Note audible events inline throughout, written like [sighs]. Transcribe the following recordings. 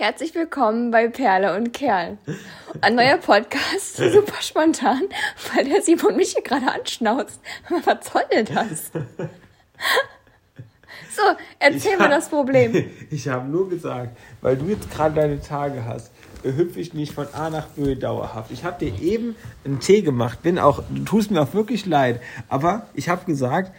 Herzlich willkommen bei Perle und Kerl. Ein neuer Podcast, [laughs] super spontan, weil der Simon mich hier gerade anschnauzt. [laughs] Was soll denn das? [laughs] So, erzähl mir das Problem. Ich habe nur gesagt, weil du jetzt gerade deine Tage hast, hüpfe ich nicht von A nach B dauerhaft. Ich habe dir eben einen Tee gemacht, bin auch, du tust mir auch wirklich leid, aber ich habe gesagt,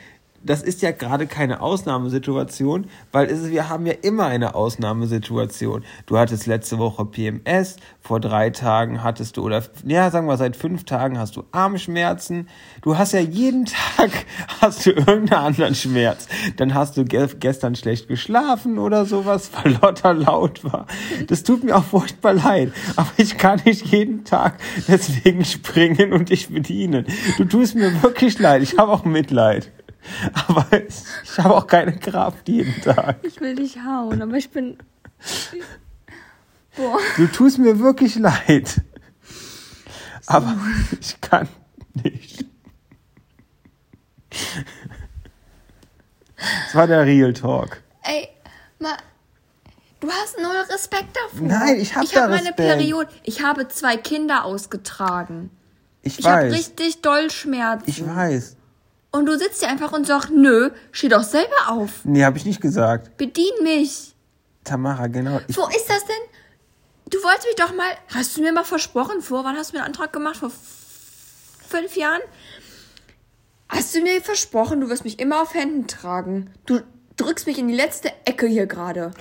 das ist ja gerade keine Ausnahmesituation, weil es, wir haben ja immer eine Ausnahmesituation. Du hattest letzte Woche PMS, vor drei Tagen hattest du, oder ja, sagen wir, seit fünf Tagen hast du Armschmerzen. Du hast ja jeden [laughs] Tag hast du irgendeinen anderen Schmerz. Dann hast du ge gestern schlecht geschlafen oder sowas, weil Lotter laut war. Das tut mir auch furchtbar leid. Aber ich kann nicht jeden Tag deswegen springen und dich bedienen. Du tust mir wirklich leid. Ich habe auch Mitleid. [laughs] Aber ich, ich habe auch keine Kraft jeden Tag. Ich will dich hauen, aber ich bin. Boah. Du tust mir wirklich leid. Aber ich kann nicht. Das war der Real Talk. Ey, mal. Du hast null Respekt davor. Nein, ich habe Ich habe meine Periode. Ich habe zwei Kinder ausgetragen. Ich, Ich weiß. habe richtig doll Schmerzen. Ich weiß. Und du sitzt hier einfach und sagst, nö, steh doch selber auf. Nee, habe ich nicht gesagt. Bedien mich. Tamara, genau. Ich, Wo ist das denn? Du wolltest mich doch mal. Hast du mir mal versprochen vor? Wann hast du mir einen Antrag gemacht? Vor fünf Jahren? Hast du mir versprochen, du wirst mich immer auf Händen tragen? Du drückst mich in die letzte Ecke hier gerade.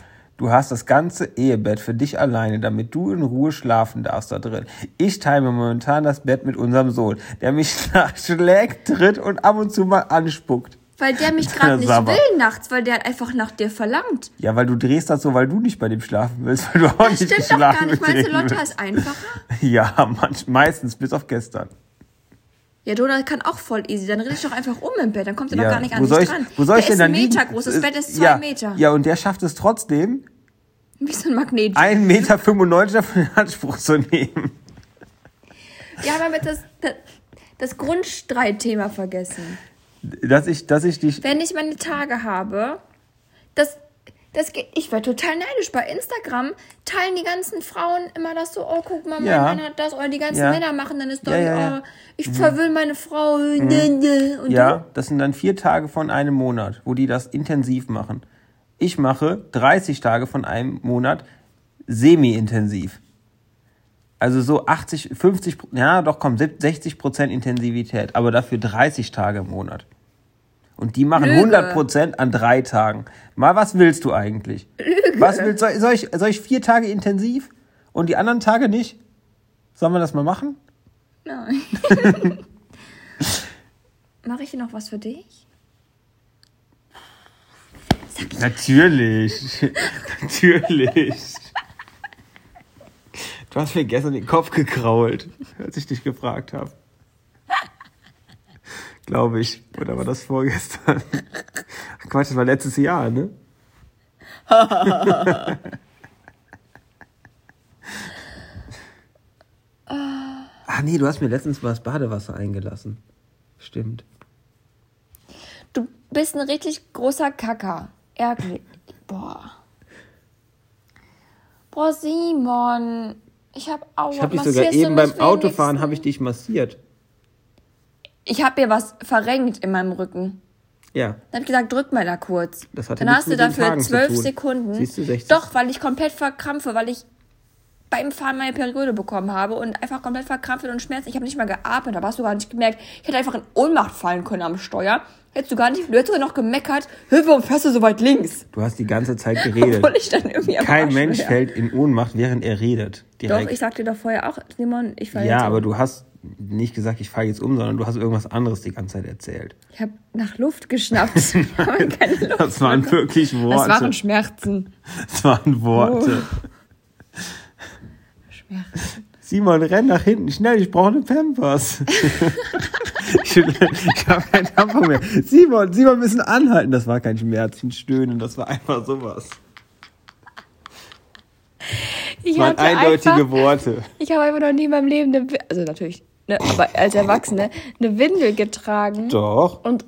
Du hast das ganze Ehebett für dich alleine, damit du in Ruhe schlafen darfst da drin. Ich teile mir momentan das Bett mit unserem Sohn, der mich [laughs] schlägt, tritt und ab und zu mal anspuckt. Weil der mich gerade nicht Sabber. will nachts, weil der halt einfach nach dir verlangt. Ja, weil du drehst das so, weil du nicht bei dem schlafen willst, weil du auch Das nicht stimmt doch gar nicht. Meinst du, Lotta ist einfacher? [laughs] Ja, manch, meistens, bis auf gestern. Ja, Donald kann auch voll easy. Dann rede ich doch einfach um im Bett. Dann kommt er ja, doch gar nicht an wo soll dich ich, dran. Wo soll der ich denn ist dann ein Meter liegen? groß. Das Bett ist zwei ja, Meter. Ja, und der schafft es trotzdem, Wie so ein Magnet. 1,95 Meter davon in Anspruch zu nehmen. Wir haben aber das, das, das Grundstreitthema vergessen. Dass ich, dass ich dich. Wenn ich meine Tage habe, das, das ich werde total neidisch. Bei Instagram teilen die ganzen Frauen immer das so, oh, guck mal, mein Ja. Mann hat das. Oder die ganzen Ja. Männer machen dann Ja, Story, ja, ja. oh, ich verwöhne meine Frau. Und Ja, das sind dann vier Tage von einem Monat, wo die das intensiv machen. Ich mache 30 Tage von einem Monat semi-intensiv. Also so 80, 50, ja doch komm, 60 Prozent Intensivität, aber dafür 30 Tage im Monat. Und die machen Lüge. 100 Prozent an drei Tagen. Mal, was willst du eigentlich? Was willst, soll, soll, ich, soll ich vier Tage intensiv und die anderen Tage nicht? Sollen wir das mal machen? Nein. [laughs] Mache ich hier noch was für dich? Natürlich. [laughs] Natürlich. Du hast mir gestern den Kopf gekrault, als ich dich gefragt habe. Glaube ich. Oder war das vorgestern? Ach Quatsch, das war letztes Jahr, ne? Ach [laughs] nee, du hast mir letztens mal das Badewasser eingelassen. Stimmt. Du bist ein richtig großer Kacker. Ärgerlich. Boah. Boah, Simon. Ich habe auch. Ich habe dich sogar eben beim Autofahren habe ich dich massiert. Ich habe mir was verrenkt in meinem Rücken. Ja. Dann habe ich gesagt, drück mal da kurz. Das hatte Dann hast du dafür zwölf. Sekunden. Siehst du, 60. Doch, weil ich komplett verkrampfe, weil ich beim Fahren meine Periode bekommen habe und einfach komplett verkrampft und Schmerzen. Ich habe nicht mal geatmet, aber hast du gar nicht gemerkt. Ich hätte einfach in Ohnmacht fallen können am Steuer. Hättest du gar nicht, du hättest sogar noch gemeckert, Hä, warum fährst du so weit links? Du hast die ganze Zeit [laughs] geredet. Obwohl ich dann irgendwie am Kein Arsch Mensch wäre. fällt in Ohnmacht, während er redet. Doch, Direkt. ich sagte dir doch vorher auch, Simon, ich falle ja, jetzt um. aber du hast nicht gesagt, ich falle jetzt um, sondern du hast irgendwas anderes die ganze Zeit erzählt. Ich habe nach Luft geschnappt. [laughs] Ich [laughs] habe keine Luft Das waren bekommen. wirklich Worte. Das waren Schmerzen. Das waren Worte. [laughs] Simon, renn nach hinten, schnell, ich brauche eine Pampers. [laughs] ich ich habe keinen Tampon mehr. Simon, Simon, wir müssen anhalten. Das war kein Schmerzen, Stöhnen, das war einfach sowas. Ich Das waren eindeutige einfach, Worte. Ich habe einfach noch nie in meinem Leben eine, also natürlich, ne, aber als Erwachsene, eine Windel getragen. Doch. Und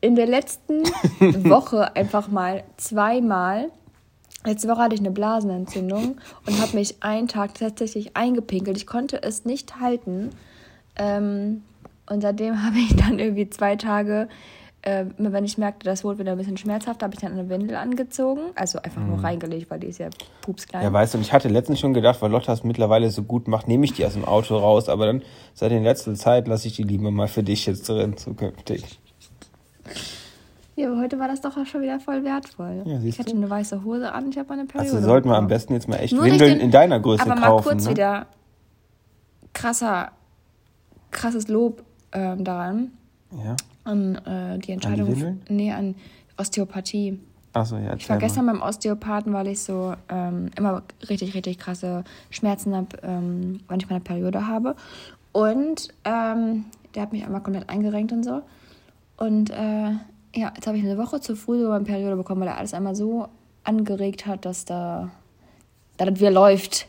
in der letzten [laughs] Woche einfach mal zweimal Letzte Woche hatte ich eine Blasenentzündung und habe mich einen Tag tatsächlich eingepinkelt. Ich konnte es nicht halten. Ähm, und seitdem habe ich dann irgendwie zwei Tage, äh, wenn ich merkte, das wurde wieder ein bisschen schmerzhaft, habe ich dann eine Windel angezogen. Also einfach nur reingelegt, weil die ist ja pupsklein. Ja, weißt du, und ich hatte letztens schon gedacht, weil Lotta es mittlerweile so gut macht, nehme ich die aus dem Auto raus, aber dann seit in letzter Zeit lasse ich die lieber mal für dich jetzt drin zukünftig. Ja, aber heute war das doch auch schon wieder voll wertvoll. Ja, ich hatte du? eine weiße Hose an, ich habe meine Periode. Also sollten wir am besten jetzt mal echt Nur Windeln den- in deiner Größe Aber mal kaufen. kurz ne? wieder krasser, krasses Lob ähm, daran. Ja. An äh, die Entscheidung. Windeln? nee, an Osteopathie. Achso, ja, Ich war gestern mal. beim Osteopathen, weil ich so ähm, immer richtig, richtig krasse Schmerzen habe, ähm, wenn ich meine Periode habe. Und ähm, der hat mich einmal komplett eingerenkt und so. Und äh, ja, jetzt habe ich eine Woche zu früh so meine Periode bekommen, weil er alles einmal so angeregt hat, dass da, dass das wieder läuft.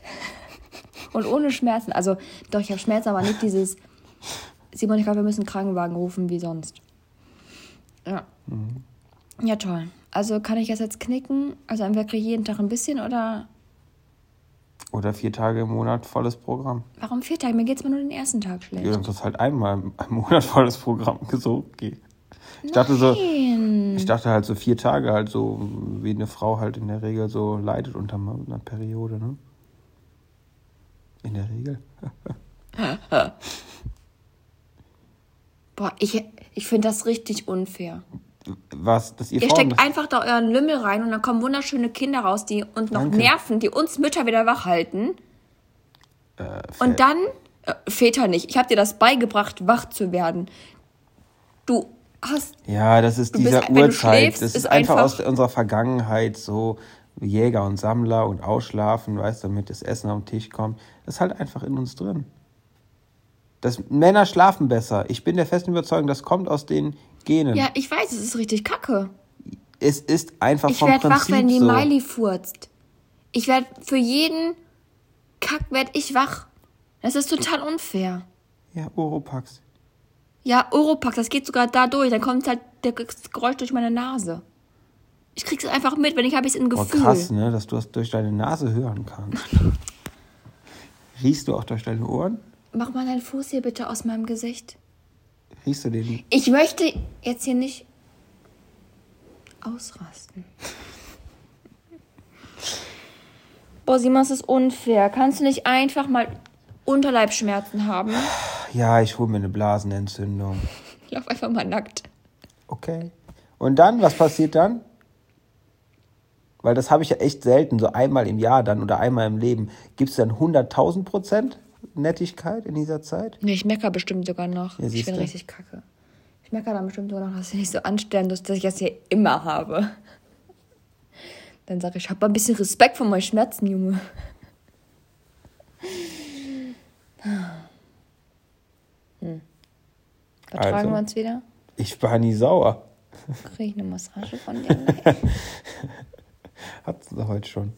[laughs] Und ohne Schmerzen. Also, doch, ich habe Schmerzen, aber nicht dieses. Simon, ich glaube, wir müssen einen Krankenwagen rufen wie sonst. Ja. Ja, toll. Also kann ich das jetzt knicken? Also entweder kriege ich jeden Tag ein bisschen oder Oder vier Tage im Monat volles Programm. warum vier Tage? Mir geht's mir nur den ersten Tag schlecht. Ja, dann ist halt einmal im im Monat volles Programm. [laughs] So, okay. Ich dachte so, Nein. ich dachte halt so vier Tage halt so, wie eine Frau halt in der Regel so leidet unter einer Periode, ne? In der Regel. [laughs] Boah, ich, ich finde das richtig unfair. Was, dass ihr, Ihr steckt einfach da euren Lümmel rein und dann kommen wunderschöne Kinder raus, die uns noch Danke. nerven, die uns Mütter wieder wach halten. äh, Und dann, äh, Väter nicht, ich habe dir das beigebracht, wach zu werden. Du hast, Ja, das ist bist- dieser Uhrzeit. schläfst, das ist, ist einfach, einfach- aus unserer Vergangenheit so Jäger und Sammler und Ausschlafen, weißt du, damit das Essen auf den Tisch kommt. Das ist halt einfach in uns drin. Das, Männer schlafen besser. Ich bin der festen Überzeugung, das kommt aus den Genen. ja, ich weiß, es ist richtig kacke. Es ist einfach Ich vom werde wach, Prinzip wenn die. Miley furzt. Ich werde für jeden Kack werd ich wach. Das ist total unfair. Ja, Oropax. Ja, Oropax, das geht sogar da durch. Dann kommt halt der das Geräusch durch meine Nase. Ich krieg's einfach mit, wenn ich habe ich im Oh, Gefühl. krass, ne, dass du das durch deine Nase hören kannst. [laughs] Riechst du auch durch deine Ohren? Mach mal deinen Fuß hier bitte aus meinem Gesicht. Riechst du den? Ich möchte jetzt hier nicht ausrasten. Boah, Simon, das ist unfair. Kannst du nicht einfach mal Unterleibschmerzen haben? [sighs] Ja, ich hole mir eine Blasenentzündung. [laughs] Lauf einfach mal nackt. Okay. Und dann, was passiert dann? Weil das habe ich ja echt selten, so einmal im Jahr dann oder einmal im Leben. Gibt es dann 100.000 Prozent Nettigkeit in dieser Zeit? Nee, ich meckere bestimmt sogar noch. Ja, ich bin du. richtig kacke. Ich meckere dann bestimmt sogar noch, dass ich nicht so anstellen muss, dass ich das hier immer habe. Dann sage ich, ich habe ein bisschen Respekt vor meinen Schmerzen, Junge. Hm. Vertragen Also. wir uns wieder? Ich war nie sauer. Kriege ich eine Massage von dir? Nee. [laughs] Hat sie heute schon.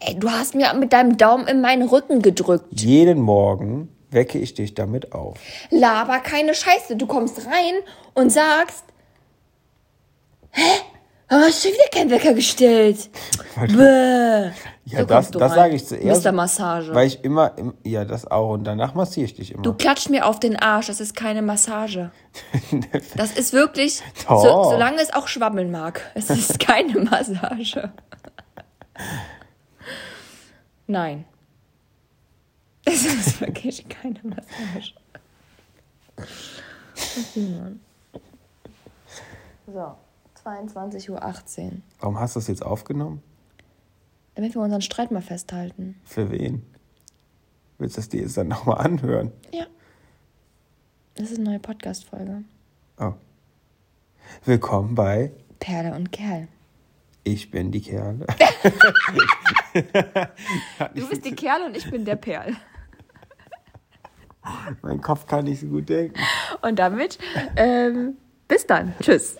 Ey, du hast mir mit deinem Daumen in meinen Rücken gedrückt. Jeden Morgen wecke ich dich damit auf. Laber keine Scheiße. Du kommst rein und sagst, hä? Hast du schon wieder keinen Wecker gestellt? Bäh. Ja, So das, das sage ich zuerst. Mr. Massage. Weil ich immer, im, ja, das auch. Und danach massiere ich dich immer. Du klatscht mir auf den Arsch. Das ist keine Massage. [laughs] Das ist wirklich, so, solange es auch schwabbeln mag. Es ist [laughs] keine Massage. Nein. [laughs] Es ist wirklich keine Massage. So, 22.18 Uhr. Warum hast du das jetzt aufgenommen? Damit wir unseren Streit mal festhalten. Für wen? Willst du es dir jetzt dann nochmal anhören? Ja. Das ist eine neue Podcast-Folge. Oh. Willkommen bei Perle und Kerl. Ich bin die Kerle. [laughs] Du bist die Kerl und ich bin der Perl. mein Kopf kann nicht so gut denken. Und damit, ähm, bis dann. Tschüss.